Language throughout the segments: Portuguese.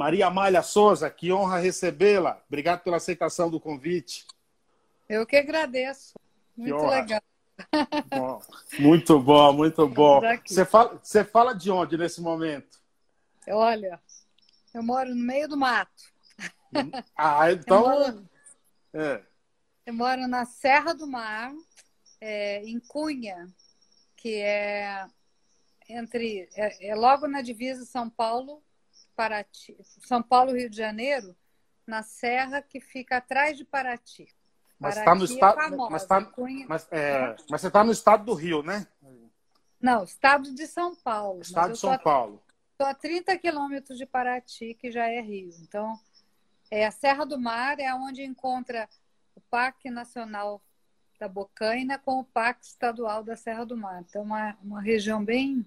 Maria Amália Souza, que honra recebê-la. Obrigado pela aceitação do convite. Eu que agradeço. Muito legal. Bom, muito bom, muito bom. Você fala, você fala de onde nesse momento? Olha, eu moro no meio do mato. Ah, então. Eu moro, é. eu moro na Serra do Mar, é, em Cunha, que é entre é, é, logo na divisa São Paulo, Paraty, São Paulo Rio de Janeiro, na serra que fica atrás de Paraty. Mas está no estado. É mas, tá, mas, é, mas você está no estado do Rio, né? Não, estado de São Paulo. Estado de São Paulo. Estou a 30 quilômetros de Paraty, que já é Rio. Então, é, a Serra do Mar é onde encontra o Parque Nacional da Bocaina com o Parque Estadual da Serra do Mar. Então, uma, uma região bem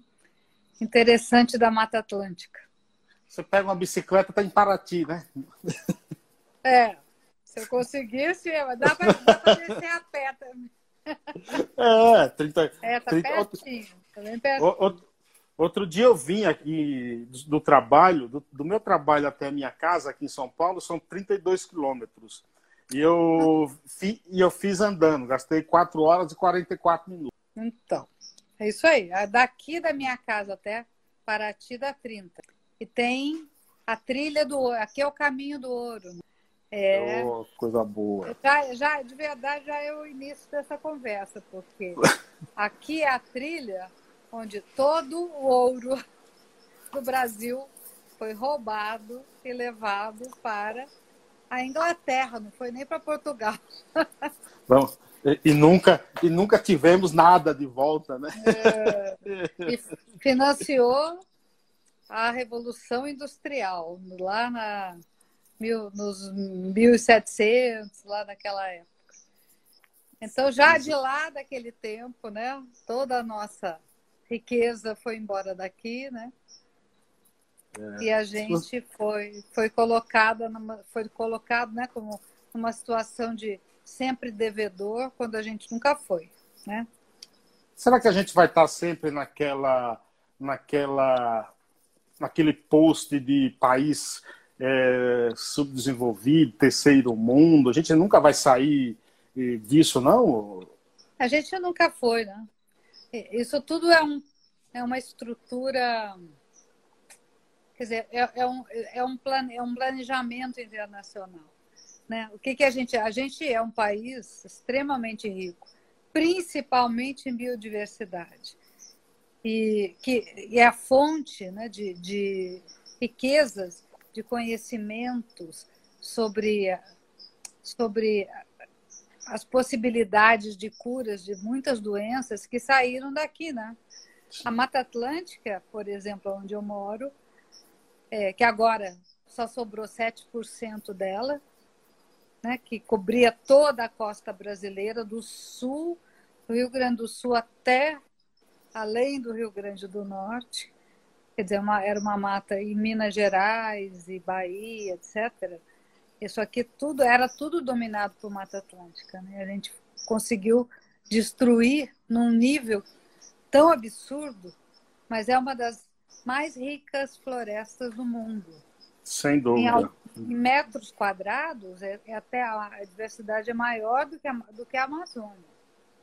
interessante da Mata Atlântica. Você pega uma bicicleta, está em Paraty, né? É, se eu conseguisse, dá para descer a pé também. É, 30, é tá 30, pertinho, tá bem pertinho. Outro, outro dia eu vim aqui do, do trabalho, do, do, meu trabalho até a minha casa aqui em São Paulo, são 32 quilômetros. E eu, fi, e eu fiz andando, gastei 4 horas e 44 minutos. Então, é isso aí. Daqui da minha casa até Paraty dá 30. E tem a trilha do ouro. Aqui é o caminho do ouro. É. Oh, coisa boa. Já, já, de verdade, já é o início dessa conversa, porque aqui é a trilha onde todo o ouro do Brasil foi roubado e levado para a Inglaterra, não foi nem para Portugal. Vamos. E, nunca, e nunca tivemos nada de volta, né? É, e financiou a Revolução Industrial, lá na, mil, nos 1700, lá naquela época. Então, já de lá daquele tempo, né, toda a nossa riqueza foi embora daqui, né? É. E a gente foi, foi colocada numa, foi colocado, né, como uma situação de sempre devedor quando a gente nunca foi, né? Será que a gente vai estar sempre naquela, naquela, naquele post de país é, subdesenvolvido, terceiro mundo? A gente nunca vai sair disso, não? A gente nunca foi, né? Isso tudo é, um, é uma estrutura. Quer dizer, é, é, um, é, um plane, é um planejamento internacional. Né? O que, que a gente. A gente é um país extremamente rico, principalmente em biodiversidade. E que é a fonte né, de, de riquezas de conhecimentos sobre, sobre as possibilidades de curas de muitas doenças que saíram daqui, né? A Mata Atlântica, por exemplo, onde eu moro, é, que agora só sobrou 7% dela, né, que cobria toda a costa brasileira, do sul, do Rio Grande do Sul até além do Rio Grande do Norte quer dizer, uma, era uma mata em Minas Gerais e Bahia, etc. Isso aqui tudo era tudo dominado por Mata Atlântica. Né? A gente conseguiu destruir num nível tão absurdo, mas é uma das mais ricas florestas do mundo. Sem dúvida. Em, em metros quadrados, é, é, até a, a diversidade é maior do que a, do que a Amazônia.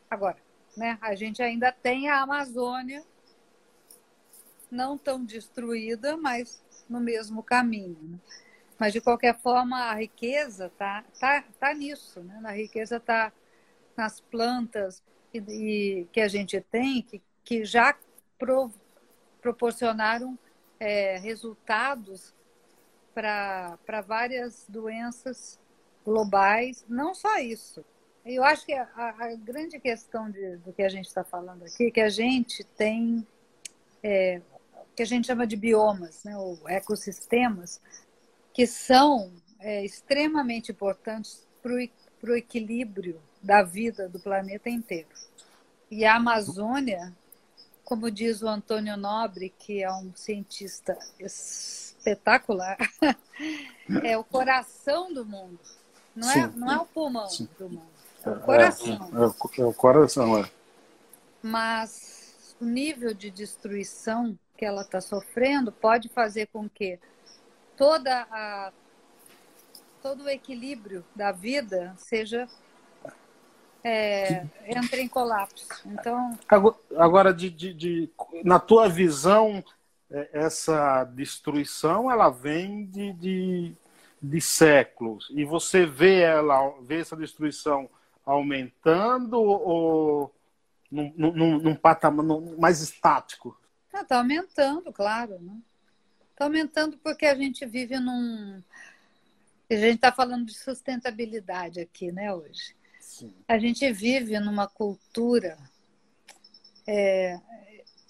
Agora, né, a gente ainda tem a Amazônia não tão destruída, mas no mesmo caminho. Né? Mas, de qualquer forma, a riqueza está tá, tá nisso. Né? A riqueza está nas plantas e, e, que a gente tem, que, que já pro, proporcionaram é, resultados para várias doenças globais. Não só isso. Eu acho que a, a grande questão de, do que a gente está falando aqui é que a gente tem é, que a gente chama de biomas, né, ou ecossistemas, que são é, extremamente importantes para o equilíbrio da vida do planeta inteiro. E a Amazônia, como diz o Antônio Nobre, que é um cientista espetacular, é o coração do mundo. Não, é, não é o pulmão Sim. do mundo, o coração. É, é, é o coração, é. Mas o nível de destruição que ela está sofrendo pode fazer com que toda a, todo o equilíbrio da vida seja é, entre em colapso. Então agora de, de, de, na tua visão é, essa destruição ela vem de, de, de séculos e você vê ela vê essa destruição aumentando ou num, num, num patamar mais estático? Está ah, aumentando, claro. Está né? Tá aumentando porque a gente vive num. A gente está falando de sustentabilidade aqui, né, hoje. Sim. A gente vive numa cultura. É,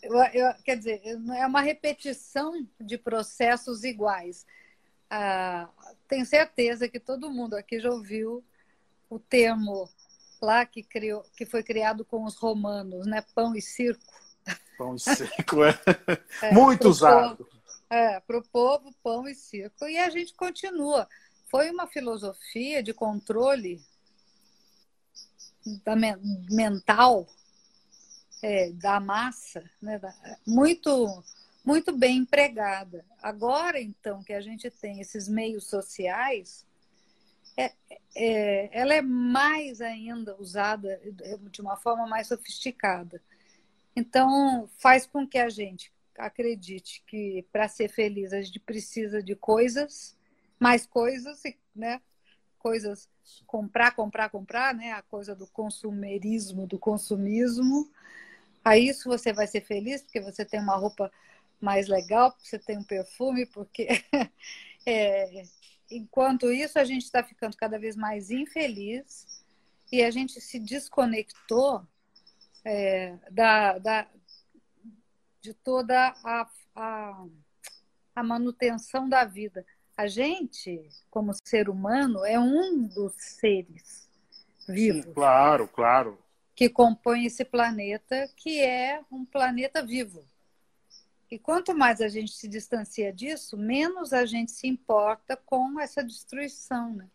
eu, eu, quer dizer, é uma repetição de processos iguais. Ah, tenho certeza que todo mundo aqui já ouviu o termo lá que, criou, que foi criado com os romanos, né? Pão e circo. Pão e circo, é. é Muito usado. Povo, é, para o povo, pão e circo. E a gente continua. Foi uma filosofia de controle da, mental é, da massa, né? muito, muito bem empregada. Agora, então, que a gente tem esses meios sociais, é, é, ela é mais ainda usada de uma forma mais sofisticada. Então, faz com que a gente acredite que para ser feliz a gente precisa de coisas, mais coisas, né? Coisas comprar, comprar, comprar, né? A coisa do consumerismo, do consumismo. Aí isso você vai ser feliz porque você tem uma roupa mais legal, porque você tem um perfume, porque é, enquanto isso, a gente está ficando cada vez mais infeliz e a gente se desconectou é, da, da, de toda a, a, a manutenção da vida. A gente, como ser humano, é um dos seres vivos. Sim, claro, claro. Que compõe esse planeta, que é um planeta vivo. E quanto mais a gente se distancia disso, menos a gente se importa com essa destruição, né?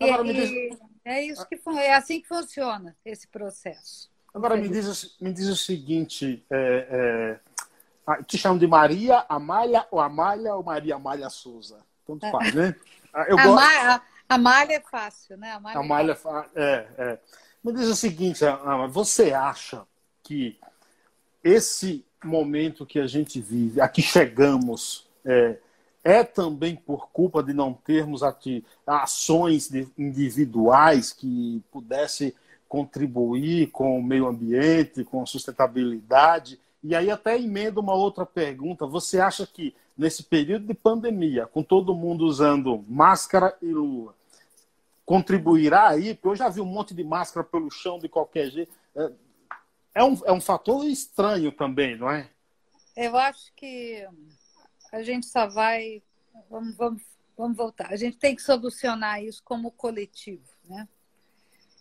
Agora, e, diz... É isso que é assim que funciona esse processo. Agora me diz, me diz o seguinte: é, é, te chamam de Maria Amália ou Amália ou Maria Amália Souza? Tanto faz, né? Ah, eu gosto... Amália é fácil, né? Amália, Amália é, fácil. é, é. Me diz o seguinte, você acha que esse momento que a gente vive, a que chegamos, é, é também por culpa de não termos ações individuais que pudessem contribuir com o meio ambiente, com sustentabilidade. E aí até emenda uma outra pergunta. Você acha que nesse período de pandemia, com todo mundo usando máscara e luva, contribuirá aí? Porque eu já vi um monte de máscara pelo chão de qualquer jeito. É, um, é um fator estranho também, não é? Eu acho que a gente só vai. Vamos, vamos, vamos voltar. A gente tem que solucionar isso como coletivo, né?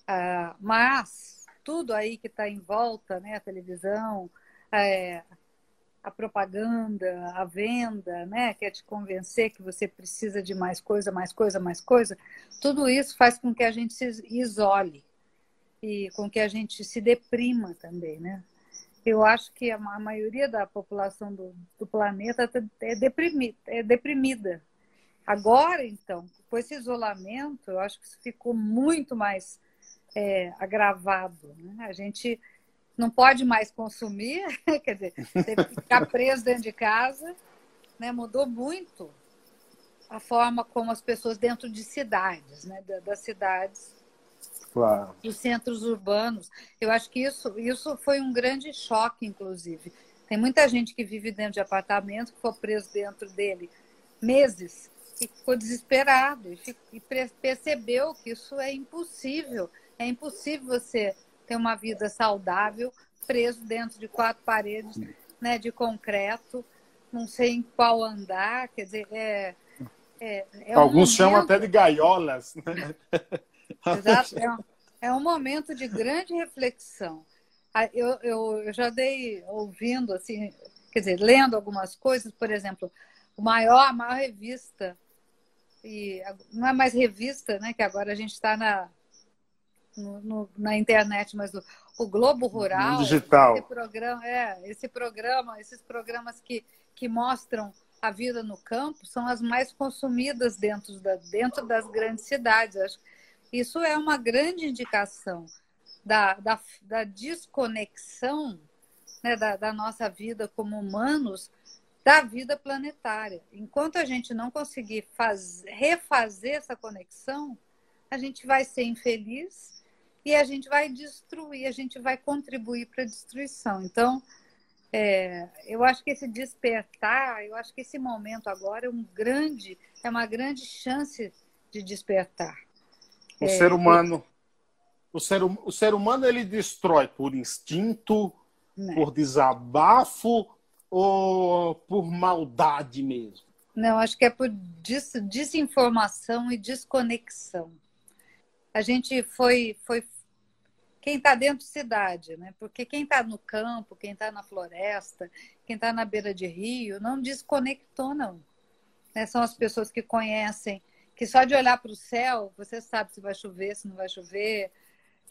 Ah, mas tudo aí que está em volta, né? A televisão, é, a propaganda, a venda, né? Quer te convencer que você precisa de mais coisa, mais coisa, mais coisa. Tudo isso faz com que a gente se isole e com que a gente se deprima também, né? eu acho que a, maioria da população do, do planeta é deprimida, é deprimida. Agora, então, com esse isolamento, eu acho que isso ficou muito mais é, agravado. Né? A gente não pode mais consumir, quer dizer, teve que ficar preso dentro de casa, né? mudou muito a forma como as pessoas dentro de cidades, né? das cidades claro. dos centros urbanos. Eu acho que isso, isso foi um grande choque, inclusive. Tem muita gente que vive dentro de apartamento, que foi preso dentro dele meses e ficou desesperado e, ficou, e percebeu que isso é impossível. É impossível você ter uma vida saudável preso dentro de quatro paredes né, de concreto, não sei em qual andar, quer dizer, é, é, é Alguns um chamam até de gaiolas. Né? Exato. É um, é um momento de grande reflexão. Ah, eu, eu, eu já dei ouvindo, assim, quer dizer, lendo algumas coisas, por exemplo, o maior, a maior revista, e não é mais revista, né? Que agora a gente está na, no, no, na internet, mas o, o Globo Rural, digital. Esse programa, é, esse programa, esses programas que, que mostram a vida no campo são as mais consumidas dentro, da, dentro das grandes cidades. Isso é uma grande indicação da, da, da desconexão né, da, da nossa vida como humanos da vida planetária. Enquanto a gente não conseguir faz, refazer essa conexão, a gente vai ser infeliz e a gente vai destruir, a gente vai contribuir para a destruição. Então, é, eu acho que esse despertar, eu acho que esse momento agora é um grande, é uma grande chance de despertar. O é, ser humano, o ser, hum, o ser humano ele destrói por instinto, né? por desabafo ou por maldade mesmo? Não, acho que é por des desinformação e desconexão. A gente foi, foi quem está dentro de cidade, né? Porque quem está no campo, quem está na floresta, quem está na beira de rio, não desconectou, não. Né? São as pessoas que conhecem, que só de olhar para o céu, você sabe se vai chover, se não vai chover.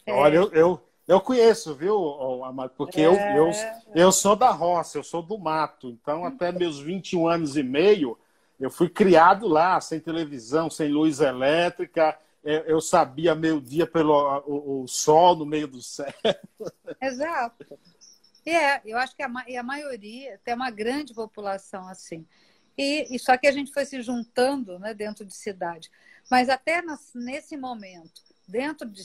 É... Olha, eu, eu, eu conheço, viu, Amado? Porque é... eu, eu, eu sou da roça, eu sou do mato. Então, até meus 21 anos e meio, eu fui criado lá, sem televisão, sem luz elétrica eu sabia meio dia pelo o, o, sol no meio do céu. Exato. É, eu acho que a, e a maioria tem uma grande população assim. E, e, só que a gente foi se juntando né, dentro de cidade. Mas até nas, nesse momento, dentro de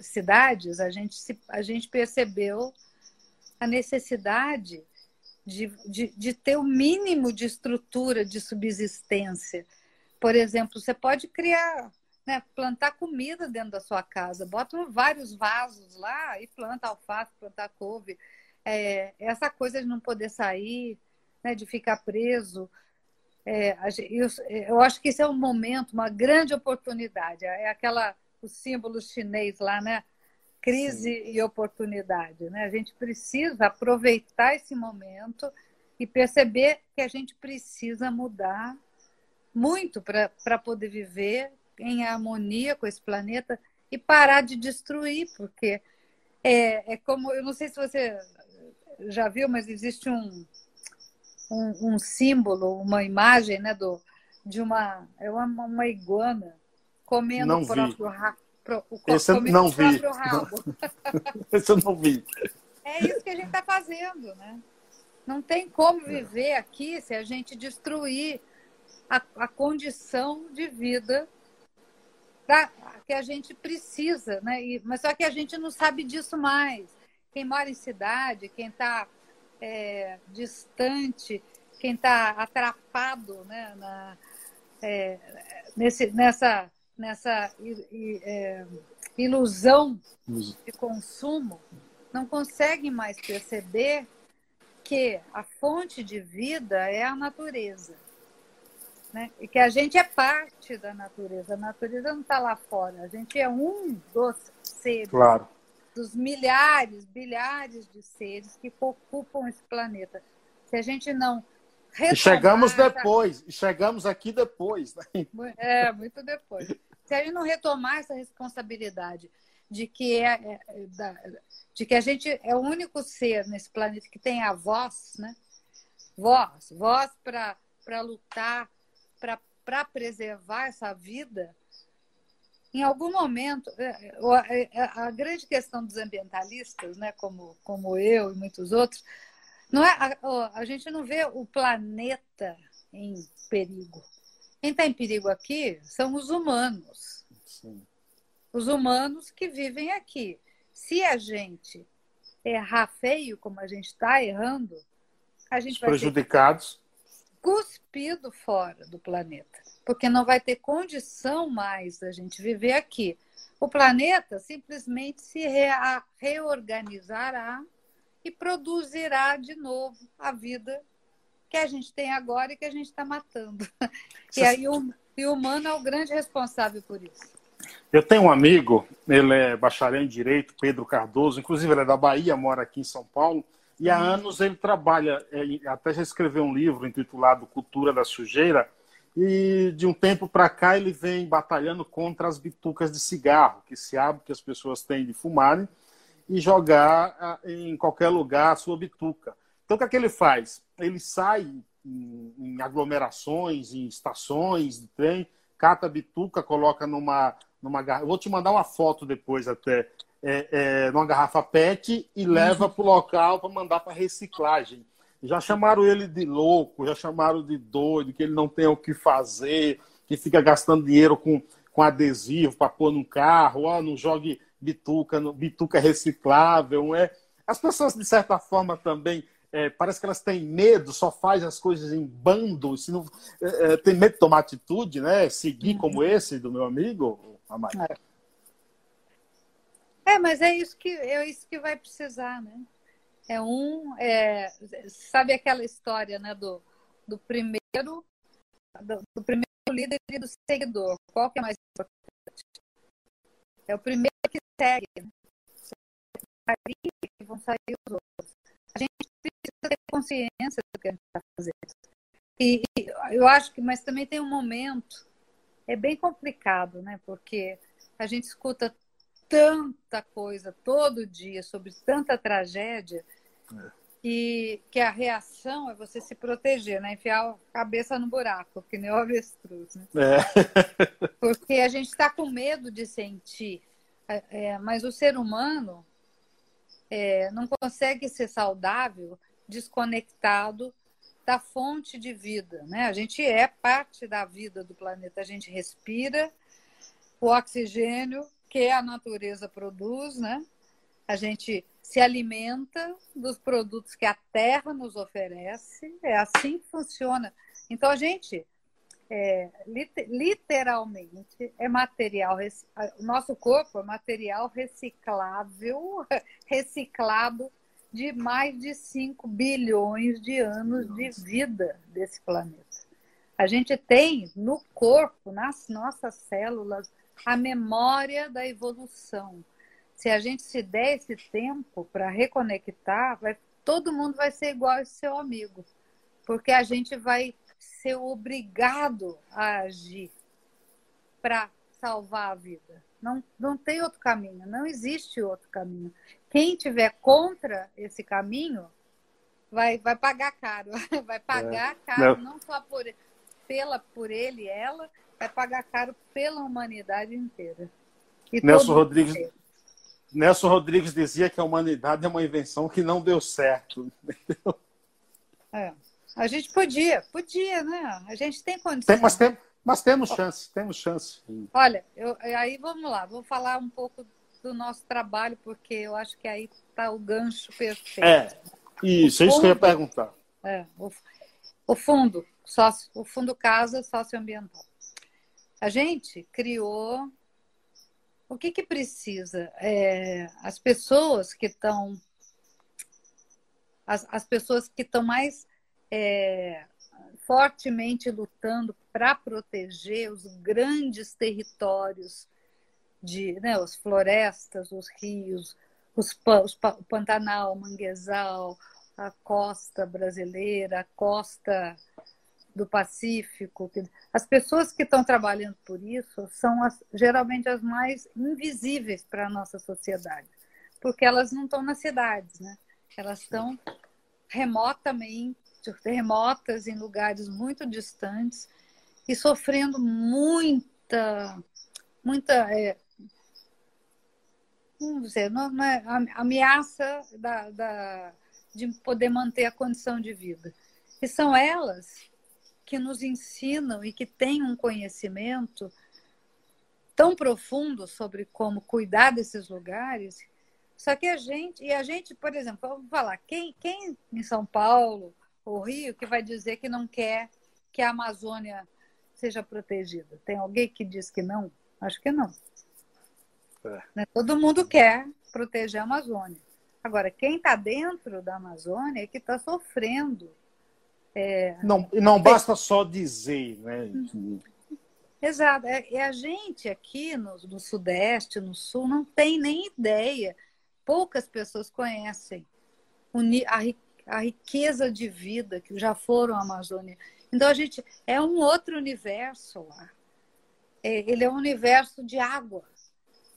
cidades, a gente, se, a gente percebeu a necessidade de, de, de ter o mínimo de estrutura de subsistência. Por exemplo, você pode criar né, plantar comida dentro da sua casa. Bota vários vasos lá e planta alface, planta couve. É, essa coisa de não poder sair, né, de ficar preso. É, eu, eu, acho que esse é um momento, uma grande oportunidade. É aquela o símbolo chinês lá, né? Crise Sim. e oportunidade. Né? A gente precisa aproveitar esse momento e perceber que a gente precisa mudar muito para poder viver em harmonia com esse planeta e parar de destruir, porque é, é como, eu não sei se você já viu, mas existe um, um, um símbolo, uma imagem né, do, de uma, é uma, uma iguana comendo não o próprio rabo. Esse eu não vi. Esse eu não vi. É isso que a gente está fazendo, né? Não tem como viver aqui se a gente destruir a, a condição de vida pra, que a gente precisa, né? E, mas só que a gente não sabe disso mais. Quem mora em cidade, quem está é, distante, quem está atrapado né, na, é, nesse, nessa, nessa é, ilusão de consumo, não consegue mais perceber que a fonte de vida é a natureza. Né? E que a gente é parte da natureza. A natureza não está lá fora. A gente é um dos seres. Claro. Dos milhares, bilhares de seres que ocupam esse planeta. Se a gente não. E chegamos depois. E chegamos aqui depois. Né? É, muito depois. Se a gente não retomar essa responsabilidade de que, é, é, é de que a gente é o único ser nesse planeta que tem a voz, né? Voz, voz para lutar para preservar essa vida, em algum momento, é, é, é, a grande questão dos ambientalistas, né, como, como eu e muitos outros, não é, a, a gente não vê o planeta em perigo. Quem está em perigo aqui são os humanos. Sim. Os humanos que vivem aqui. Se a gente errar feio, como a gente está errando, a gente os vai prejudicados cuspido fora do planeta, porque não vai ter condição mais da gente viver aqui. O planeta simplesmente se reorganizará e produzirá de novo a vida que a gente tem agora e que a gente está matando. E aí o, e o humano é o grande responsável por isso. Eu tenho um amigo, ele é bacharel em Direito, Pedro Cardoso, inclusive ele é da Bahia, mora aqui em São Paulo. E há anos ele trabalha, é, até já escreveu um livro intitulado Cultura da Sujeira, e de um tempo para cá ele vem batalhando contra as bitucas de cigarro, que se abre que as pessoas têm de fumarem e jogar em qualquer lugar a sua bituca. Então o que é que ele faz? Ele sai em, em aglomerações, em estações de trem, cata a bituca, coloca numa, numa garrafa. Vou te mandar uma foto depois até, é, é, numa garrafa PET e leva uhum. para o local para mandar para reciclagem. Já chamaram ele de louco, já chamaram de doido, que ele não tem o que fazer, que fica gastando dinheiro com, com adesivo para pôr no carro, ó, não jogue bituca, bituca reciclável. É? As pessoas, de certa forma, também é, parece que elas têm medo, só faz as coisas em bando, se não, é, é tem medo de tomar atitude, né? Seguir uhum. como esse do meu amigo, Amai. É. é, mas é isso que é isso que vai precisar, né? É um, é, sabe aquela história, né, do, do primeiro, do, do primeiro líder e do seguidor. Qual que é mais importante? É o primeiro que segue. Né? Que vão sair os outros. A gente precisa ter consciência do que a gente está fazendo. E, eu acho que, mas também tem um momento, é bem complicado, né? Porque a gente escuta tanta coisa todo dia sobre tanta tragédia. E que a reação é você se proteger, né? Enfiar a cabeça no buraco, que nem o avestruz, né? É. Porque a gente está com medo de sentir, é, é, mas o ser humano é, não consegue ser saudável desconectado da fonte de vida, né? A gente é parte da vida do planeta, a gente respira o oxigênio que a natureza produz, né? A gente se alimenta dos produtos que a terra nos oferece, é assim que funciona. Então a gente é, literalmente é material, o nosso corpo é material reciclável, reciclado de mais de 5 bilhões de anos de vida desse planeta. A gente tem no corpo, nas nossas células, a memória da evolução. Se a gente se der esse tempo para reconectar, vai, todo mundo vai ser igual esse seu amigo, porque a gente vai ser obrigado a agir para salvar a vida. Não, não tem outro caminho, não existe outro caminho. Quem tiver contra esse caminho vai, vai pagar caro, vai pagar é. caro não. não só por, pela, por ele e ela, vai pagar caro pela humanidade inteira. E Nelson Rodrigues, Nelson Rodrigues dizia que a humanidade é uma invenção que não deu certo. É. A gente podia, podia, né? A gente tem condições. Tem, mas, tem, mas temos chance, temos chance. Olha, eu, aí vamos lá, vou falar um pouco do nosso trabalho, porque eu acho que aí está o gancho perfeito. É, isso, é isso que eu ia perguntar. É, o, o fundo, sócio, o fundo casa socioambiental. A gente criou. O que, que precisa? É, as pessoas que estão. As, as pessoas que estão mais é, fortemente lutando para proteger os grandes territórios de né, as florestas, os rios, os, os, o Pantanal, o Manguezal, a costa brasileira, a costa do Pacífico. As pessoas que estão trabalhando por isso são as, geralmente as mais invisíveis para a nossa sociedade, porque elas não estão nas cidades, né? Elas estão remotamente, remotas em lugares muito distantes e sofrendo muita, muita, é, vamos dizer, não, não é, ameaça da, da, de poder manter a condição de vida. E são elas que nos ensinam e que têm um conhecimento tão profundo sobre como cuidar desses lugares. Só que a gente, e a gente, por exemplo, vamos falar, quem, quem em São Paulo ou Rio que vai dizer que não quer que a Amazônia seja protegida? Tem alguém que diz que não? Acho que não. É. Né? Todo mundo quer proteger a Amazônia. Agora, quem está dentro da Amazônia é que está sofrendo é... Não, não basta só dizer, né? Exato. É, é, a gente aqui no, no Sudeste, no Sul, não tem nem ideia. Poucas pessoas conhecem a, a riqueza de vida que já foram à Amazônia. Então, a gente é um outro universo lá. É, ele é um universo de água.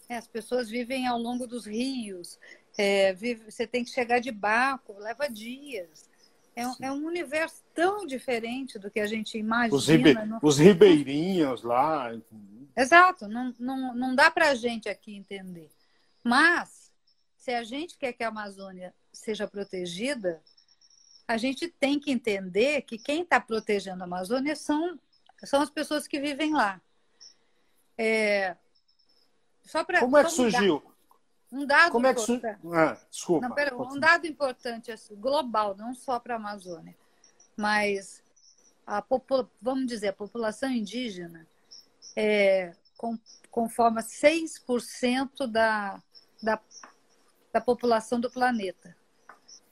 É, as pessoas vivem ao longo dos rios. É, vive, você tem que chegar de barco, leva dias. É, é, um universo tão diferente do que a gente imagina. Os, ribe... no... os ribeirinhos lá. Exato, não, não, não dá para a gente aqui entender. Mas, se a gente quer que a Amazônia seja protegida, a gente tem que entender que quem está protegendo a Amazônia são, são as pessoas que vivem lá. É, só pra, Como é que surgiu? Um dado Como é que ah, desculpa. Não, pera, um dado importante assim, global, não só para a Amazônia, mas a vamos dizer, a população indígena é, com, conforma 6% da, da, da população do planeta.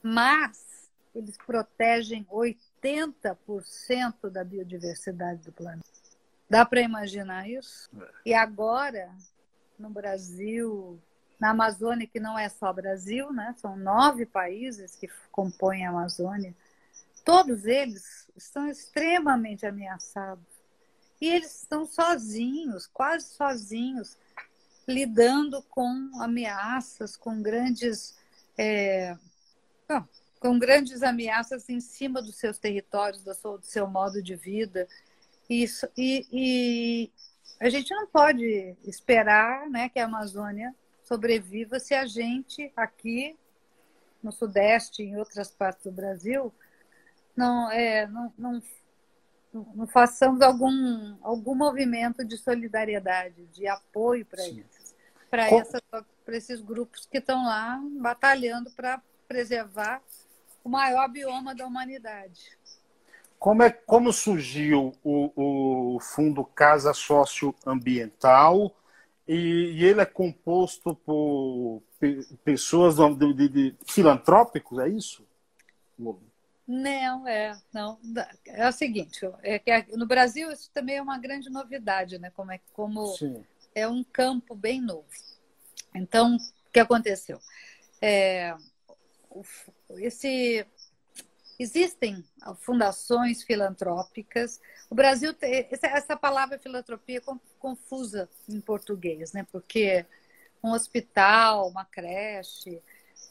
Mas eles protegem 80% da biodiversidade do planeta. Dá para imaginar isso? É. E agora, no Brasil, na Amazônia, que não é só Brasil, né? são nove países que compõem a Amazônia, todos eles estão extremamente ameaçados. E eles estão sozinhos, quase sozinhos, lidando com ameaças, com grandes. É, com grandes ameaças em cima dos seus territórios, do seu, do seu modo de vida. Isso, e, e, a gente não pode esperar né, que a Amazônia sobreviva se a gente aqui no Sudeste e em outras partes do Brasil não, é, não, não, não façamos algum, algum movimento de solidariedade, de apoio para isso, para esses grupos que estão lá batalhando para preservar o maior bioma da humanidade. Como, é, como surgiu o, o Fundo Casa Socioambiental? E, e ele é composto por pessoas de, de, de, filantrópicos, é isso? Não, é, não. É o seguinte, é que no Brasil isso também é uma grande novidade, né? Como é como Sim. é um campo bem novo. Então, o que aconteceu? É, esse existem fundações filantrópicas. O Brasil tem essa palavra filantropia é confusa em português, né? Porque um hospital, uma creche,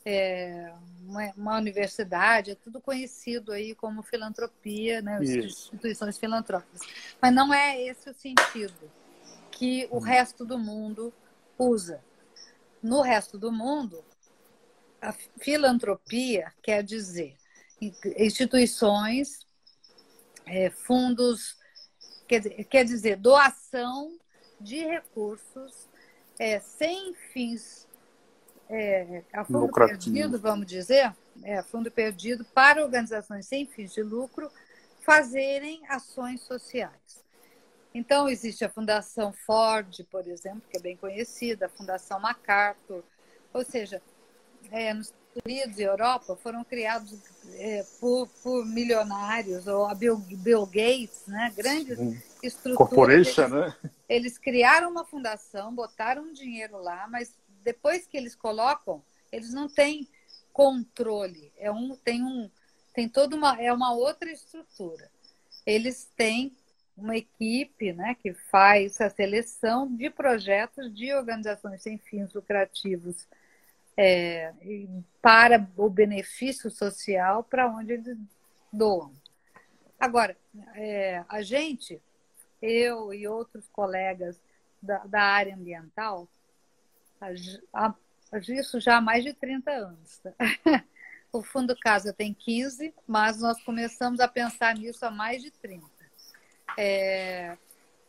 é, uma, uma, universidade, é tudo conhecido aí como filantropia, né? instituições filantrópicas. Mas não é esse o sentido que o hum. resto do mundo usa. No resto do mundo, a filantropia quer dizer instituições, é, fundos, quer, quer dizer, doação de recursos é, sem fins é, a fundo perdido, vamos dizer, é, fundo perdido para organizações sem fins de lucro fazerem ações sociais. Então, existe a Fundação Ford, por exemplo, que é bem conhecida, a Fundação MacArthur, ou seja, é, nos Unidos e Europa foram criados é, por, por, milionários, ou a Bill, Bill Gates, né? grandes Sim. estruturas. Corporation, eles, né? Eles criaram uma fundação, botaram dinheiro lá, mas depois que eles colocam, eles não têm controle. É um, tem um, tem toda uma, é uma outra estrutura. Eles têm uma equipe né, que faz a seleção de projetos de organizações sem fins lucrativos é, para o benefício social para onde eles doam. Agora, é, a gente, eu e outros colegas da, da área ambiental, isso já há mais de 30 anos. Tá? O Fundo Casa tem 15, mas nós começamos a pensar nisso há mais de 30. É,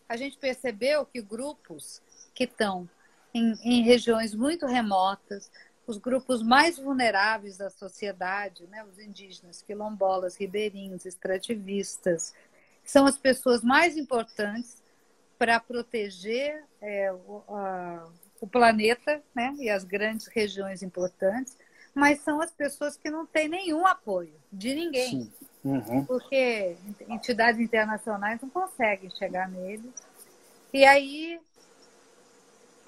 a gente percebeu que grupos que estão em, em regiões muito remotas, os grupos mais vulneráveis da sociedade, né, os indígenas, quilombolas, ribeirinhos, extrativistas, são as pessoas mais importantes para proteger é, o, a, o, planeta né, e as grandes regiões importantes, mas são as pessoas que não têm nenhum apoio de ninguém. Uhum. Porque entidades internacionais não conseguem chegar neles. E aí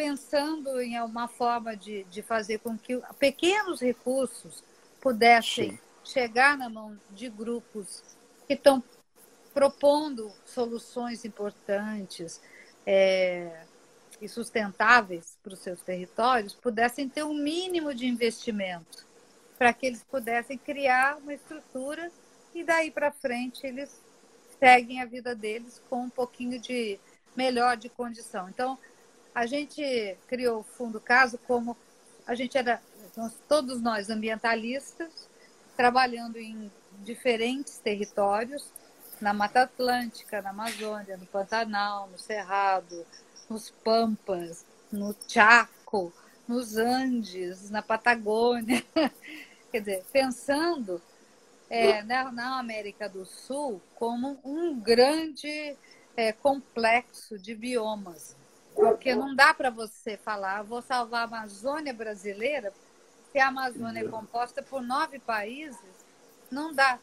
pensando em uma forma de, de fazer com que pequenos recursos pudessem Sim. chegar na mão de grupos que estão propondo soluções importantes é, e sustentáveis para os seus territórios, pudessem ter um mínimo de investimento para que eles pudessem criar uma estrutura e daí para frente eles seguem a vida deles com um pouquinho de melhor de condição. Então, a gente criou o Fundo Caso como a gente era, todos nós ambientalistas, trabalhando em diferentes territórios, na Mata Atlântica, na Amazônia, no Pantanal, no Cerrado, nos Pampas, no Chaco, nos Andes, na Patagônia. Quer dizer, pensando é, na, na, América do Sul como um grande é, complexo de biomas. Porque não dá para você falar, vou salvar a Amazônia brasileira, se a Amazônia é composta por nove países, não dá.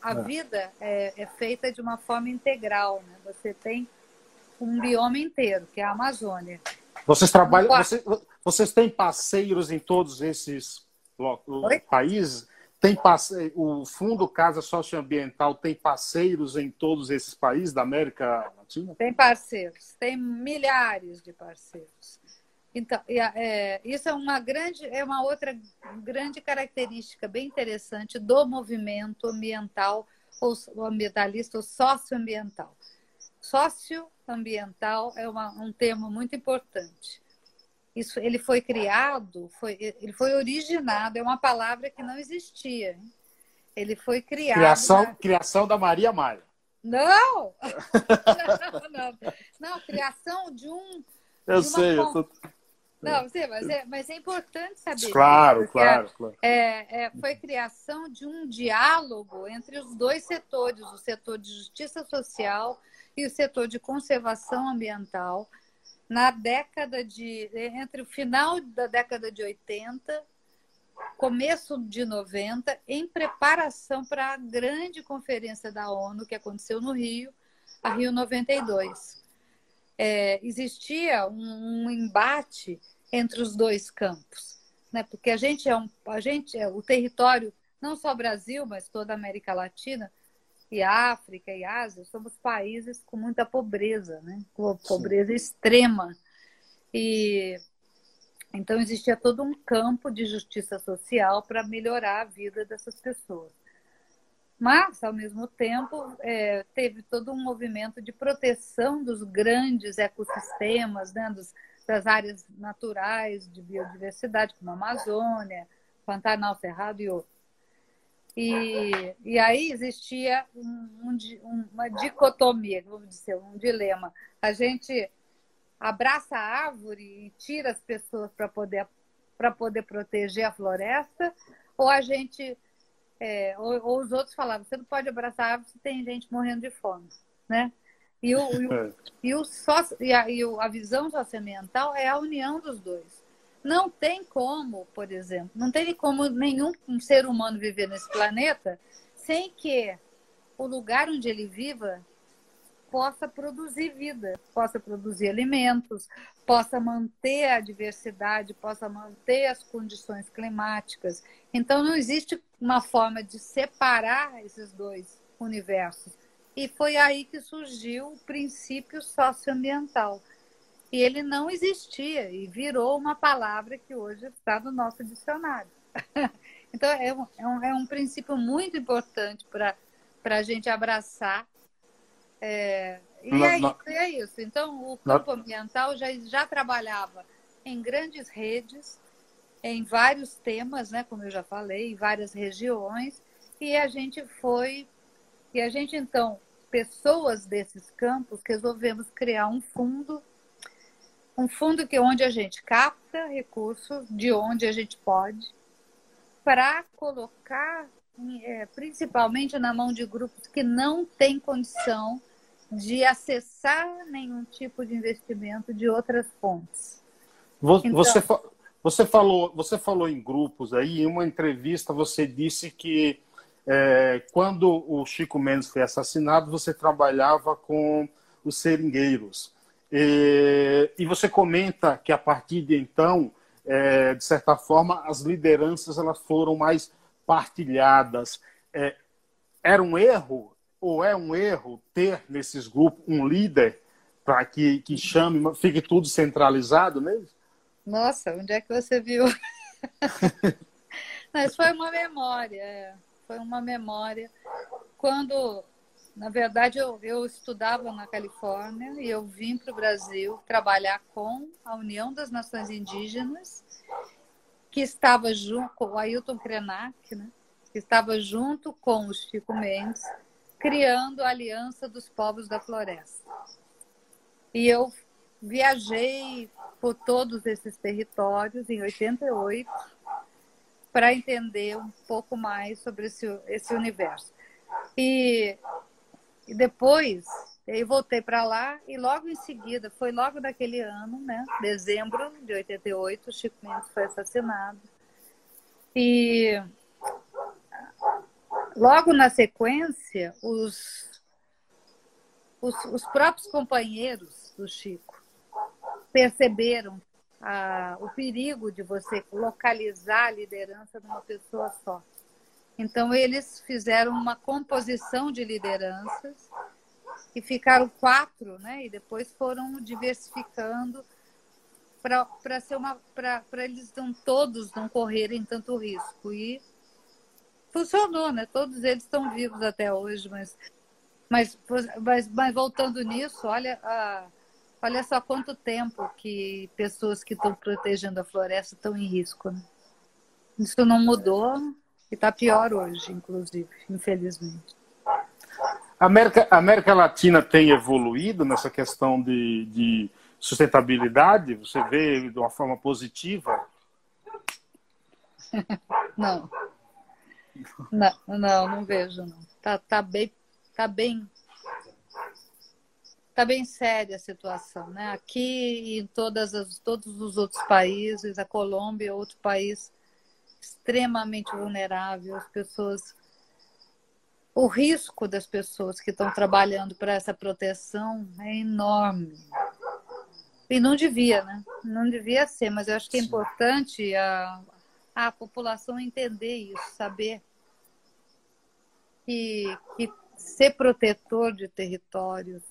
A é. vida é, é feita de uma forma integral. Né? Você tem um bioma inteiro, que é a Amazônia. Vocês trabalham, vocês, vocês têm parceiros em todos esses Oi? países? Tem passe... O Fundo Casa Socioambiental tem parceiros em todos esses países da América Latina? Tem parceiros, tem milhares de parceiros. Então, é, isso é uma grande, é uma outra grande característica bem interessante do movimento ambiental ou ambientalista ou socioambiental. Socioambiental é uma, um termo muito importante. Isso, ele foi criado, foi, ele foi originado, é uma palavra que não existia. Ele foi criado. Criação, na... criação da Maria Maia. Não! não, não, não, criação de um. Eu de sei, eu tô... Não, sei, mas é, mas é importante saber. Claro, claro, claro. É, é, foi criação de um diálogo entre os dois setores, o setor de justiça social e o setor de conservação ambiental, na década de. entre o final da década de 80, começo de 90, em preparação para a grande conferência da ONU que aconteceu no Rio, a Rio 92. É, existia um, um embate entre os dois campos, né? Porque a gente é um, a gente é o território não só Brasil, mas toda a América Latina e África e Ásia, somos países com muita pobreza, né? Com pobreza Sim. extrema. E então existia todo um campo de justiça social para melhorar a vida dessas pessoas. Mas, ao mesmo tempo, é, teve todo um movimento de proteção dos grandes ecossistemas, né, dos, das áreas naturais de biodiversidade, como a Amazônia, Pantanal Cerrado e outros. E, e aí existia um, um, uma dicotomia, vamos dizer, um dilema. A gente abraça a árvore e tira as pessoas para poder, poder proteger a floresta, ou a gente. É, ou, ou, os outros falavam, você não pode abraçar a árvore se tem gente morrendo de fome. Né? E, o, e, o, e, o sócio, e, a, e a visão socioambiental é a união dos dois. Não tem como, por exemplo, não tem como nenhum um ser humano viver nesse planeta sem que o lugar onde ele viva possa produzir vida, possa produzir alimentos, possa manter a diversidade, possa manter as condições climáticas. Então, não existe uma forma de separar esses dois universos. E foi aí que surgiu o princípio socioambiental e ele não existia e virou uma palavra que hoje está no nosso dicionário. então, é um, é um, é um princípio muito importante para a gente abraçar. É, e, não, é não. Isso, é isso. Então, o campo não. ambiental já, já trabalhava em grandes redes, em vários temas, né, como eu já falei, em várias regiões, e a gente foi, e a gente então, pessoas desses campos, resolvemos criar um fundo um fundo que onde a gente capta recursos de onde a gente pode para colocar é, principalmente na mão de grupos que não têm condição de acessar nenhum tipo de investimento de outras fontes. Você, então, você, falou, você falou em grupos aí, em uma entrevista você disse que é, quando o Chico Mendes foi assassinado, você trabalhava com os seringueiros. E, e você comenta que a partir de então, é, de certa forma, as lideranças elas foram mais partilhadas. É, era um erro ou é um erro ter nesses grupos um líder para que, que chame, fique tudo centralizado mesmo? Nossa, onde é que você viu? Mas foi uma memória, é. foi uma memória quando, na verdade, eu, eu estudava na Califórnia e eu vim para o Brasil trabalhar com a União das Nações Indígenas, que estava junto com o Ailton Krenak, né? que estava junto com o Chico Mendes, criando a Aliança dos Povos da Floresta. E eu viajei por todos esses territórios em 88 para entender um pouco mais sobre esse, esse universo. E, e depois eu voltei para lá e logo em seguida, foi logo naquele ano, né, dezembro de 88, o Chico Mendes foi assassinado. E logo na sequência, os, os, os próprios companheiros do Chico perceberam a, o perigo de você localizar a liderança de uma pessoa só. Então, eles fizeram uma composição de lideranças e ficaram quatro, né? E depois foram diversificando para ser uma para eles não todos não correrem tanto risco e funcionou, né? Todos eles estão vivos até hoje, mas mas, mas, mas voltando nisso, olha a, olha só quanto tempo que pessoas que estão protegendo a floresta estão em risco. Né? Isso não mudou e está pior hoje, inclusive, infelizmente. A América, a América Latina tem evoluído nessa questão de, de sustentabilidade? Você vê de uma forma positiva? Não. Não, não, não vejo, não. Tá, tá bem, tá bem, tá bem séria a situação, né? Aqui e em todas as, todos os outros países, a Colômbia é outro país extremamente vulnerável, as pessoas o risco das pessoas que estão trabalhando para essa proteção é enorme. E não devia, né? Não devia ser, mas eu acho que é importante a, a população entender isso, saber que, que ser protetor de territórios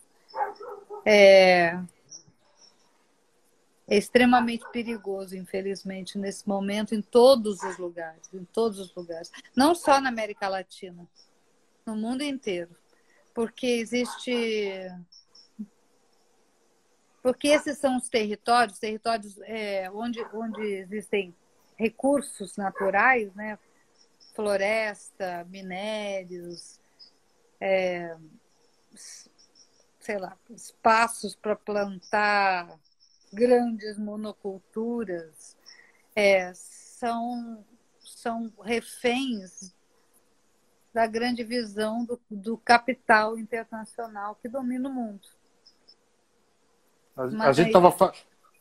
é, é extremamente perigoso, infelizmente, nesse momento, em todos os lugares, em todos os lugares. Não só na América Latina, no mundo inteiro. Porque existe. Porque esses são os territórios, territórios é, onde, onde existem recursos naturais, né? floresta, minérios, é, sei lá, espaços para plantar grandes monoculturas é, são, são reféns da grande visão do, do capital internacional que domina o mundo. A, a gente estava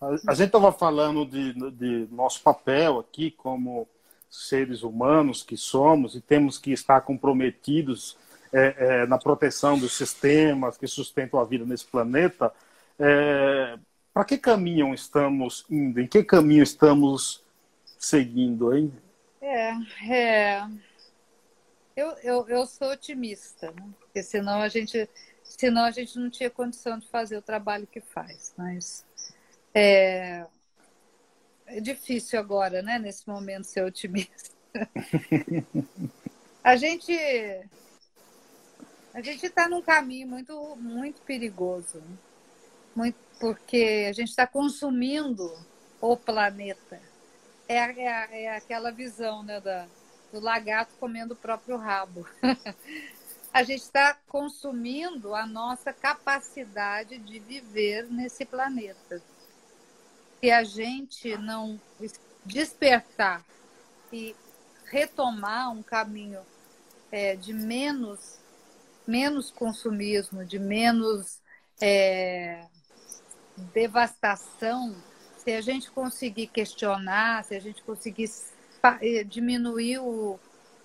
a, a, gente estava falando de, de nosso papel aqui como seres humanos que somos e temos que estar comprometidos é, é, na proteção dos sistemas que sustentam a vida nesse planeta. É, para que caminho estamos indo? Em que caminho estamos seguindo, hein? É, é... Eu, eu, eu sou otimista, né? porque senão a gente senão a gente não tinha condição de fazer o trabalho que faz. Mas é, é difícil agora, né, nesse momento, ser otimista. a gente a gente está num caminho muito muito perigoso, né? Muito porque a gente está consumindo o planeta. É, é, é aquela visão né, da, do lagarto comendo o próprio rabo. a gente está consumindo a nossa capacidade de viver nesse planeta. Se a gente não despertar e retomar um caminho é, de menos, menos consumismo, de menos é, devastação, se a gente conseguir questionar, se a gente conseguir eh, diminuir o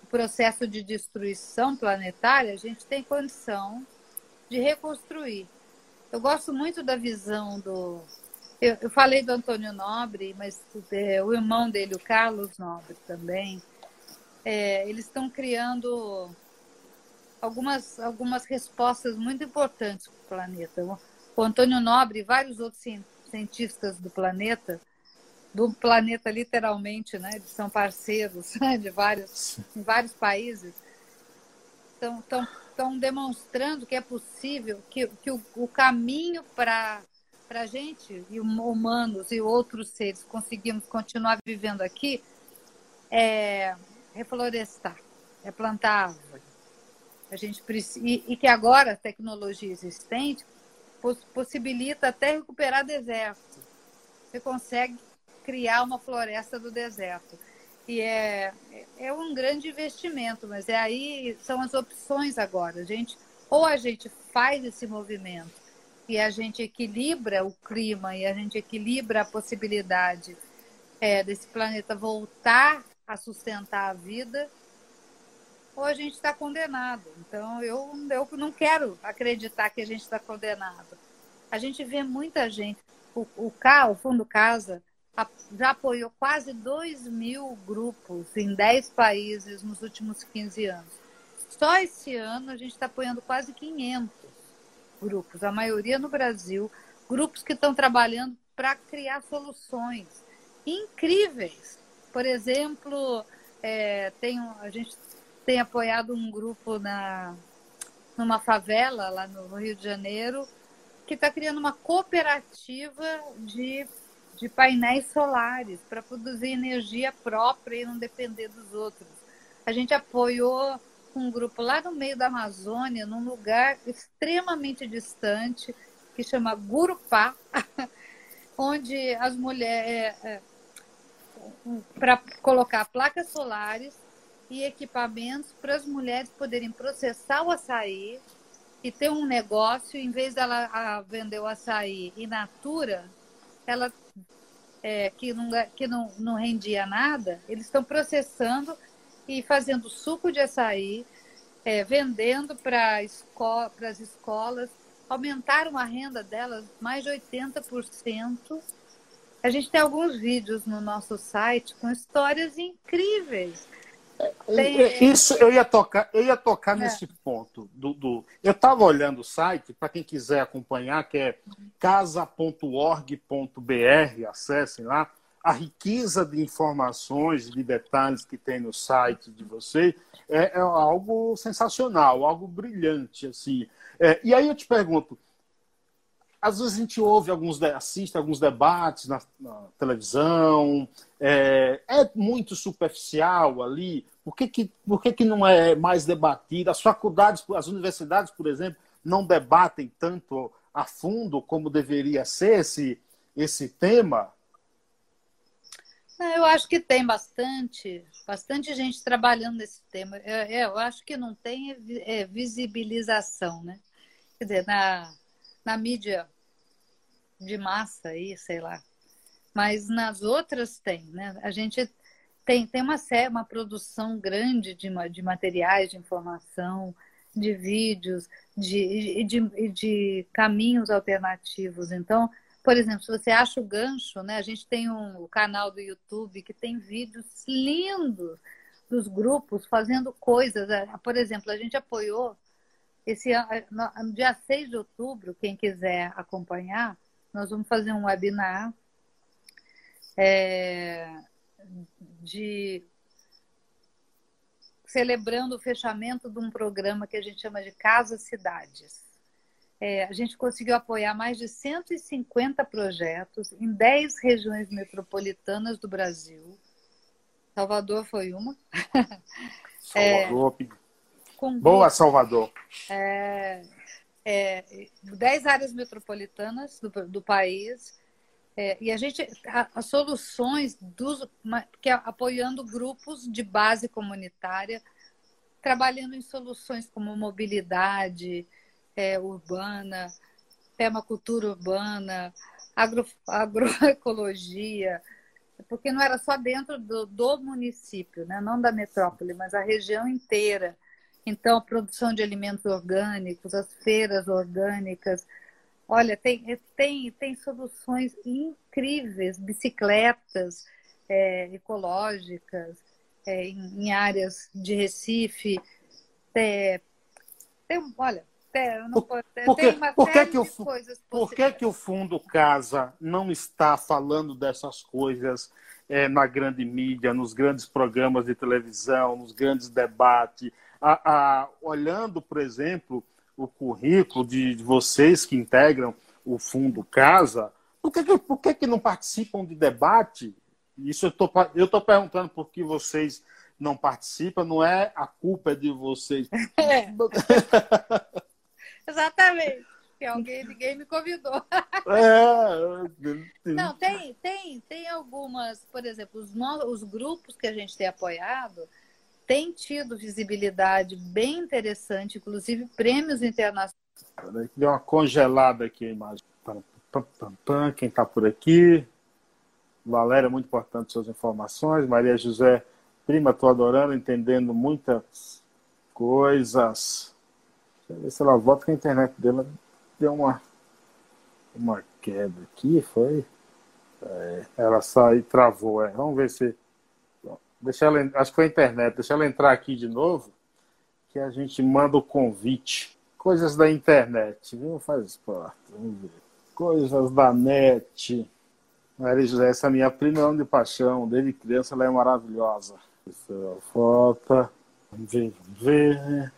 processo de destruição planetária, a gente tem condição de reconstruir. Eu gosto muito da visão do. Eu, eu falei do Antônio Nobre, mas é, o irmão dele, o Carlos Nobre, também. É, eles estão criando algumas, algumas respostas muito importantes para o planeta. O Antônio Nobre e vários outros cientistas do planeta do planeta literalmente, né? Eles são parceiros né? de vários, em vários países. Estão, estão estão demonstrando que é possível, que, que o, o caminho para a gente, e humanos e outros seres, conseguimos continuar vivendo aqui, é reflorestar, é plantar árvore. A gente precisa, e, e que agora a tecnologia existente possibilita até recuperar deserto. Você consegue criar uma floresta do deserto. E é, é um grande investimento, mas é aí são as opções agora. A gente, ou a gente faz esse movimento e a gente equilibra o clima e a gente equilibra a possibilidade é, desse planeta voltar a sustentar a vida, ou a gente está condenado. Então, eu, eu não quero acreditar que a gente está condenado. A gente vê muita gente. O, o, o Fundo Casa já apoiou quase 2 mil grupos em 10 países nos últimos 15 anos. Só esse ano a gente está apoiando quase 500 grupos, a maioria no Brasil, grupos que estão trabalhando para criar soluções incríveis. Por exemplo, é, tem, a gente tem apoiado um grupo na, numa favela lá no Rio de Janeiro que está criando uma cooperativa de de painéis solares para produzir energia própria e não depender dos outros. A gente apoiou um grupo lá no meio da Amazônia, num lugar extremamente distante, que chama Gurupá, onde as mulheres. É, é, para colocar placas solares e equipamentos para as mulheres poderem processar o açaí e ter um negócio, em vez dela vender o açaí in natura, ela é, que, não, que não, não rendia nada, eles estão processando e fazendo suco de açaí, é, vendendo para esco as escolas, aumentaram a renda delas mais de 80%. A gente tem alguns vídeos no nosso site com histórias incríveis. Tem... Isso eu ia tocar, eu ia tocar é. nesse ponto. Do, do... Eu estava olhando o site, para quem quiser acompanhar, que é casa.org.br, acessem lá. A riqueza de informações, de detalhes que tem no site de vocês é, é algo sensacional, algo brilhante. assim. É, e aí eu te pergunto, às vezes a gente ouve alguns, assiste alguns debates na, na televisão, é, é, muito superficial ali. Por que, que, por que, que não é mais debatido? As faculdades, as universidades, por exemplo, não debatem tanto a fundo como deveria ser esse, esse tema? Eu acho que tem bastante, bastante gente trabalhando nesse tema. Eu, eu acho que não tem é, é visibilização, né? Quer dizer, na, na mídia de massa aí, sei lá. Mas nas outras tem, né? A gente tem, tem uma, série, uma produção grande de, de materiais de informação, de vídeos, de, de, de caminhos alternativos. Então, por exemplo, se você acha o gancho, né? A gente tem um, canal do YouTube que tem vídeos lindos dos grupos fazendo coisas. Por exemplo, a gente apoiou esse no dia 6 de outubro, quem quiser acompanhar, nós vamos fazer um webinar é, de celebrando o fechamento de um programa que a gente chama de Casa Cidades. É, a gente conseguiu apoiar mais de 150 projetos em 10 regiões metropolitanas do Brasil. Salvador foi uma. Salvador. É, Boa, Salvador. É, é, 10 áreas metropolitanas do, do país. É, e a gente, as soluções dos, que apoiando grupos de base comunitária, trabalhando em soluções como mobilidade é, urbana, permacultura urbana, agro, agroecologia, porque não era só dentro do, do município, né? não da metrópole, mas a região inteira. Então, produção de alimentos orgânicos, as feiras orgânicas. Olha, tem, tem, tem soluções incríveis, bicicletas é, ecológicas é, em, em, áreas de Recife. É, tem, olha, tem, não, por, tem uma por que que o, Por que, que o Fundo Casa não está falando dessas coisas é, na grande mídia, nos grandes programas de televisão, nos grandes debates? A, a, olhando, por exemplo, o currículo de, de, vocês que integram o Fundo Casa, por que, que, por que, que não participam de debate? Isso eu estou perguntando por que vocês não participam, não é a culpa é de vocês. É. Exatamente. Que alguém, ninguém me convidou. É. Não, tem, tem, tem algumas, por exemplo, os, os grupos que a gente tem apoiado têm tido visibilidade bem interessante, inclusive prêmios internacionais. Deu uma congelada aqui a imagem. Quem está por aqui? Valéria, muito importante suas informações. Maria José, prima, estou adorando, entendendo muitas coisas. Deixa eu ver se ela volta, que a internet dela deu uma, uma queda aqui, foi? É, ela saiu, travou. É. Vamos ver se. Deixa ela, acho que foi a internet. Deixa ela entrar aqui de novo, que a gente manda o convite. Coisas da internet, viu? Faz parte. Vamos ver. Coisas da net. Maria José, essa minha prima é um de paixão. Desde criança ela é maravilhosa. Isso é foto. Vamos ver, vamos ver.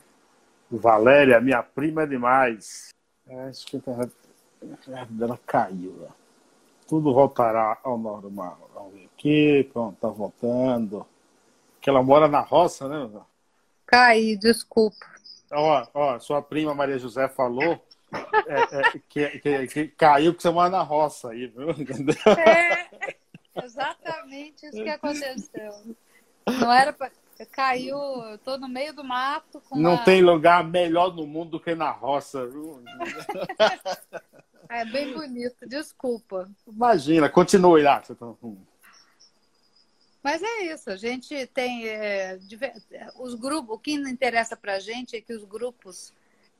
Valéria, minha prima é demais. É, acho que a internet dela caiu. Tudo voltará ao normal. Vamos ver aqui. Pronto, tá voltando. Que ela mora na roça, né? Caí, desculpa. Ó, ó, sua prima Maria José falou é, é, que, que, que, caiu porque você mora na roça aí, viu? É, exatamente isso que aconteceu. Não era pra... Caiu, eu tô no meio do mato. Não uma... tem lugar melhor no mundo do que na roça, viu? É bem bonito, desculpa. Imagina, continue lá. Mas é isso, a gente tem. É, os grupos, o que interessa para a gente é que os grupos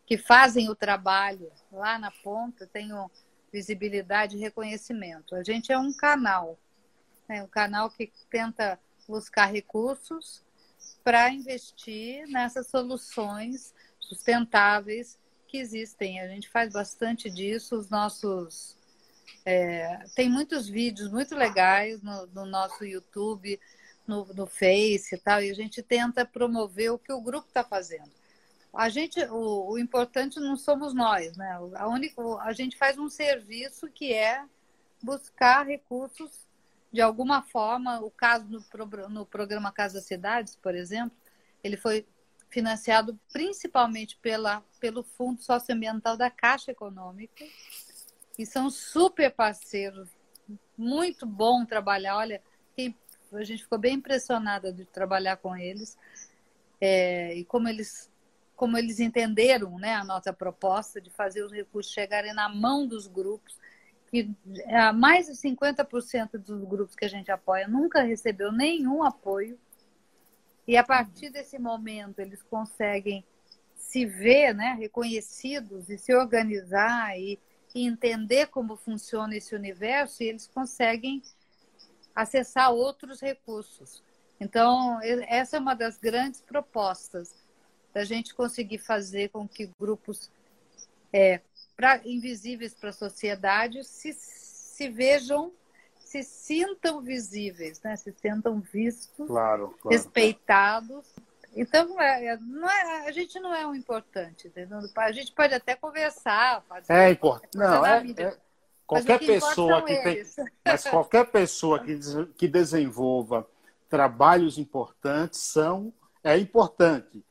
que fazem o trabalho lá na ponta tenham visibilidade e reconhecimento. A gente é um canal, né? um canal que tenta buscar recursos para investir nessas soluções sustentáveis que existem. A gente faz bastante disso, os nossos. É, tem muitos vídeos muito legais no, no nosso YouTube, no, no Face e tal, e a gente tenta promover o que o grupo está fazendo a gente, o, o, importante não somos nós, né? A, única, a gente faz um serviço que é buscar recursos de alguma forma. O caso no, no programa Casa Cidades, por exemplo, ele foi financiado principalmente pela, pelo Fundo Socioambiental da Caixa Econômica, e são super parceiros, muito bom trabalhar. Olha, a gente ficou bem impressionada de trabalhar com eles é, e como eles como eles entenderam né, a nossa proposta de fazer os recursos chegarem na mão dos grupos, que é, mais de 50% dos grupos que a gente apoia nunca recebeu nenhum apoio. E a partir desse momento eles conseguem se ver né, reconhecidos e se organizar e, e entender como funciona esse universo, e eles conseguem acessar outros recursos. Então, essa é uma das grandes propostas da gente conseguir fazer com que grupos é, pra, invisíveis para a sociedade se, se vejam, se sintam visíveis, né? se sintam vistos, claro, claro. respeitados. Então, é, é não é, a gente não é um importante, entendeu? A gente pode até conversar. Fazer, é importante. Não, é, é, qualquer pessoa que tem, mas qualquer pessoa que, que desenvolva trabalhos importantes são é importante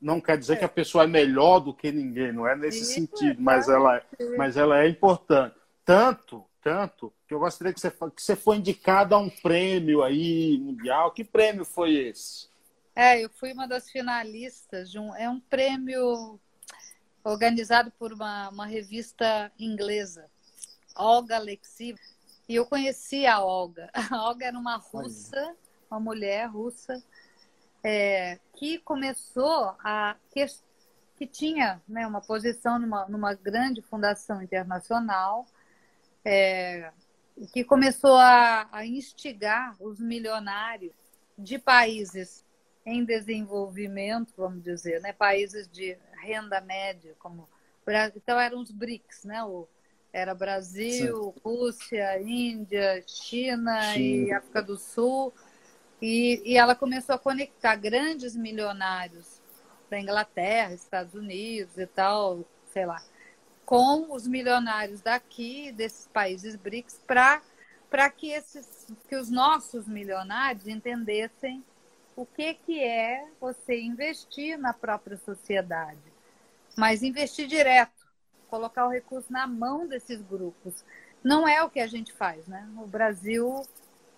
não quer dizer é. que a pessoa é melhor do que ninguém, não é nesse Isso, sentido, é mas ela, é, mas ela é importante. Tanto, tanto, que eu gostaria que você, que você foi indicado a um prêmio aí mundial. Que prêmio foi esse? É, eu fui uma das finalistas de um. É um prêmio organizado por uma, uma revista inglesa, Olga Alexi. E eu conheci a Olga. A Olga era uma russa, uma mulher russa, é, que começou a que, que tinha né, uma posição numa, numa grande fundação internacional é, que começou a, a instigar os milionários de países em desenvolvimento, vamos dizer, né, países de renda média, como então eram os BRICS, né, o, era Brasil, Sim. Rússia, Índia, China, China. E África do Sul. E, e ela começou a conectar grandes milionários da Inglaterra, Estados Unidos e tal, sei lá, com os milionários daqui, desses países BRICS, para que, esses, que os nossos milionários entendessem o que, que é você investir na própria sociedade. Mas investir direto, colocar o recurso na mão desses grupos. Não é o que a gente faz, né? O Brasil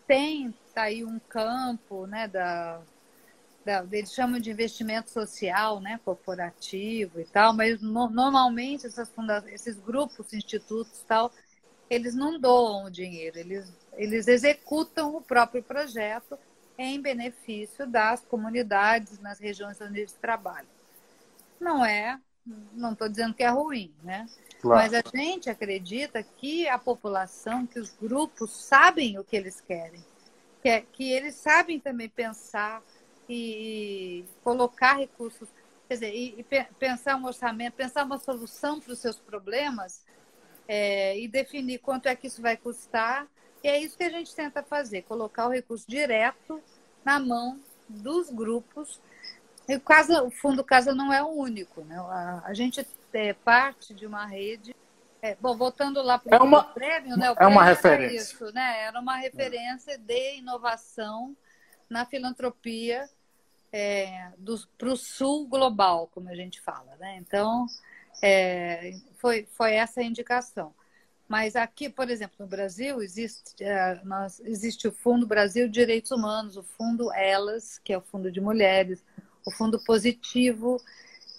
tem tá aí um campo, né, da, da, eles chamam de investimento social, né, corporativo e tal, mas no, normalmente essas esses grupos, institutos tal, eles não doam o dinheiro, eles, eles executam o próprio projeto em benefício das comunidades nas regiões onde eles trabalham. Não é, não estou dizendo que é ruim, né? Claro. Mas a gente acredita que a população, que os grupos sabem o que eles querem, que, é, que eles sabem também pensar e colocar recursos, quer dizer, e, e pensar um orçamento, pensar uma solução para os seus problemas é, e definir quanto é que isso vai custar e é isso que a gente tenta fazer, colocar o recurso direto na mão dos grupos. E o, casa, o Fundo Casa não é o único, né? A, a gente é parte de uma rede. É, bom, voltando lá para é uma, o prêmio, né? O é prêmio uma referência. Isso, né? Era uma referência de inovação na filantropia é, para o sul global, como a gente fala, né? Então, é, foi, foi essa a indicação. Mas aqui, por exemplo, no Brasil, existe, é, nós, existe o Fundo Brasil Direitos Humanos, o Fundo Elas, que é o Fundo de Mulheres, o Fundo Positivo,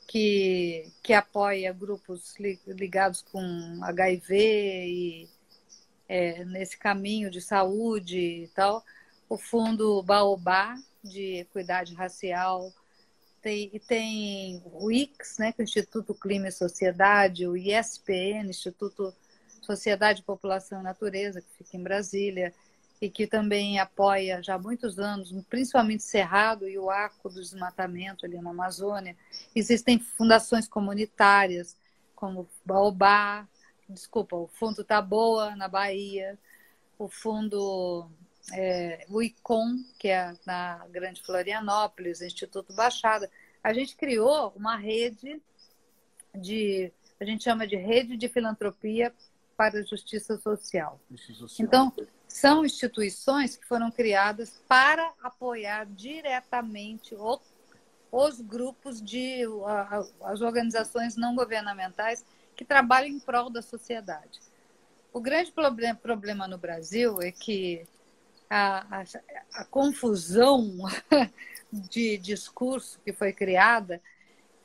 que, que apoia grupos ligados com HIV e é, nesse caminho de saúde e tal, o Fundo Baobá, de Equidade Racial, tem, e tem o IX, né, que é o Instituto Clima e Sociedade, o ISPN, Instituto Sociedade, População e Natureza, que fica em Brasília, e que também apoia já há muitos anos, principalmente Cerrado e o Arco do Desmatamento ali na Amazônia. Existem fundações comunitárias, como Baobá, desculpa, o Fundo Taboa, na Bahia, o Fundo é, o ICOM, que é na Grande Florianópolis, Instituto Baixada. A gente criou uma rede de, a gente chama de rede de filantropia para a justiça social. social. Então, são instituições que foram criadas para apoiar diretamente o, os grupos de as organizações não governamentais que trabalham em prol da sociedade. O grande problema, problema no Brasil é que a, a, a confusão de discurso que foi criada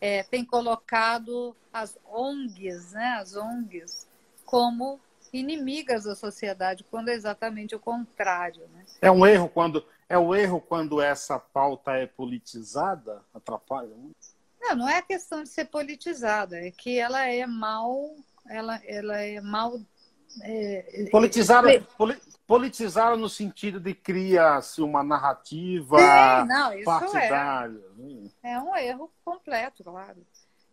é, tem colocado as ONGs, né, as ONGs, como inimigas da sociedade, quando é exatamente o contrário. Né? É um erro quando é um erro quando essa pauta é politizada, atrapalha muito. Não, não é questão de ser politizada, é que ela é mal, ela, ela é mal é, politizaram, é, politizaram no sentido de criar-se uma narrativa Sim, não, isso partidária. É. é um erro completo, claro.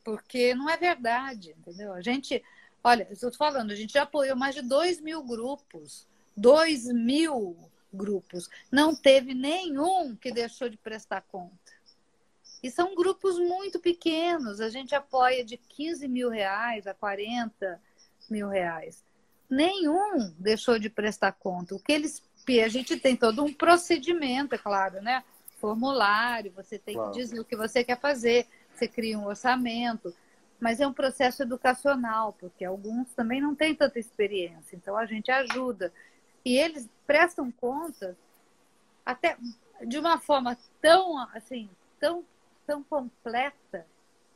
Porque não é verdade, entendeu? A gente, olha, estou falando, a gente já apoiou mais de 2 mil grupos. 2 mil grupos. Não teve nenhum que deixou de prestar conta. E são grupos muito pequenos. A gente apoia de 15 mil reais a 40 mil reais nenhum deixou de prestar conta. O que eles a gente tem todo um procedimento, é claro, né? Formulário, você tem claro. que dizer o que você quer fazer, você cria um orçamento, mas é um processo educacional, porque alguns também não têm tanta experiência, então a gente ajuda. E eles prestam contas até de uma forma tão assim, tão tão completa,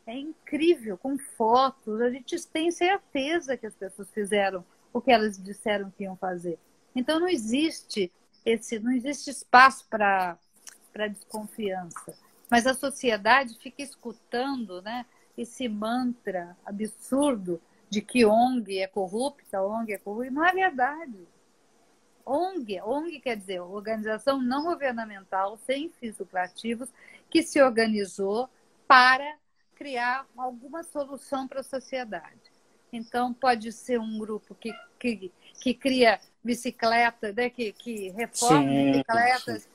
é incrível, com fotos, a gente tem certeza que as pessoas fizeram o que elas disseram que iam fazer. Então não existe esse, não existe espaço para para desconfiança. Mas a sociedade fica escutando, né, esse mantra absurdo de que ONG é corrupta, ONG é corrupta, não é verdade. ONG, ONG quer dizer organização não governamental sem fins lucrativos que se organizou para criar alguma solução para a sociedade. Então, pode ser um grupo que, que, que cria bicicleta, né? que, que reforma sim, bicicletas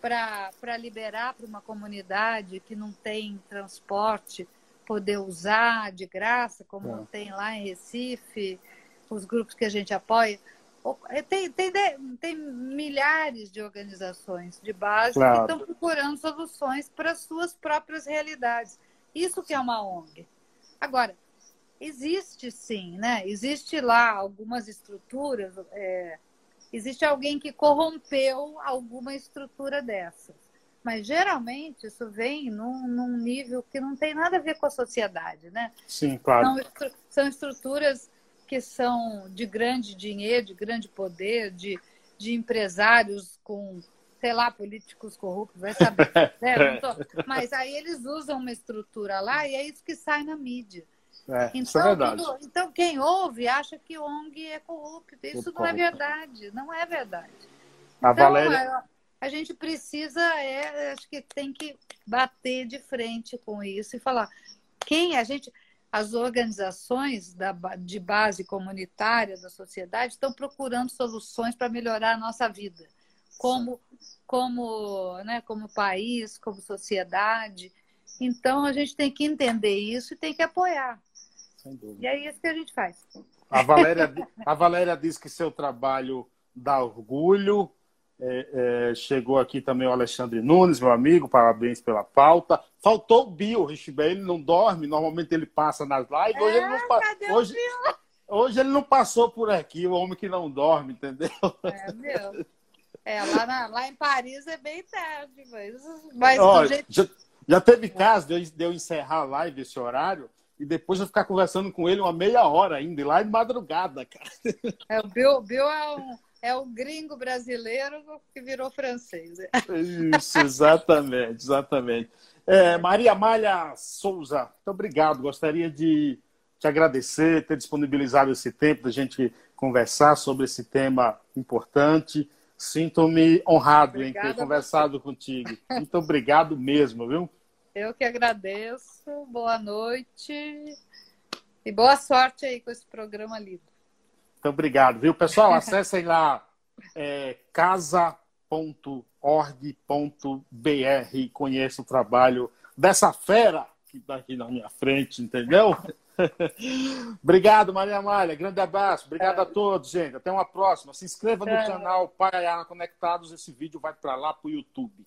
para liberar para uma comunidade que não tem transporte poder usar de graça, como é. tem lá em Recife, os grupos que a gente apoia. É, tem, tem, tem milhares de organizações de base claro. que estão procurando soluções para suas próprias realidades. Isso que é uma ONG. Agora, existe sim, né? Existe lá algumas estruturas, é, existe alguém que corrompeu alguma estrutura dessas. Mas geralmente isso vem num, num, nível que não tem nada a ver com a sociedade, né? Sim, claro. São, são estruturas que são de grande dinheiro, de grande poder, de, de empresários com, sei lá, políticos corruptos, vai saber. né? tô... Mas aí eles usam uma estrutura lá e é isso que sai na mídia. É, então, isso é então, verdade. Tudo, então, quem ouve acha que ONG é corrupto. Isso não é verdade. Não é verdade. A então, Valéria... a gente precisa, é, acho que tem que bater de frente com isso e falar quem a gente, as organizações da, de base comunitária da sociedade estão procurando soluções para melhorar a nossa vida, como, como, né, como país, como sociedade. Então a gente tem que entender isso e tem que apoiar. E é isso que a gente faz. A Valéria, a Valéria diz que seu trabalho dá orgulho, é, é, chegou aqui também o Alexandre Nunes, meu amigo, parabéns pela pauta. Faltou o Bill, Richibé, ele não dorme, normalmente ele passa nas lives. Hoje, ele, não, é, hoje, hoje ele não passou por aqui, o homem que não dorme, entendeu? É, meu. É, lá, na, lá em Paris é bem tarde, mas, mas Olha, jeito... já, já, teve caso de eu, de eu encerrar a live esse horário e depois eu ficar conversando com ele uma meia hora ainda, lá de madrugada, cara. É, o Bill, Bill é um é o gringo brasileiro que virou francês. Isso, exatamente, exatamente. É, Maria Malha Souza, muito obrigado. Gostaria de te agradecer, ter disponibilizado esse tempo da gente conversar sobre esse tema importante. Sinto-me honrado Obrigada em ter conversado contigo. Muito obrigado mesmo, viu? Eu que agradeço. Boa noite e boa sorte aí com esse programa lindo. Muito obrigado, viu? Pessoal, acessem lá é, casa.org.br e conheça o trabalho dessa fera que está aqui na minha frente, entendeu? Obrigado, Maria Amália. Grande abraço. Obrigado a todos, gente. Até uma próxima. Se inscreva no canal Paiana Conectados. Esse vídeo vai para lá para o YouTube.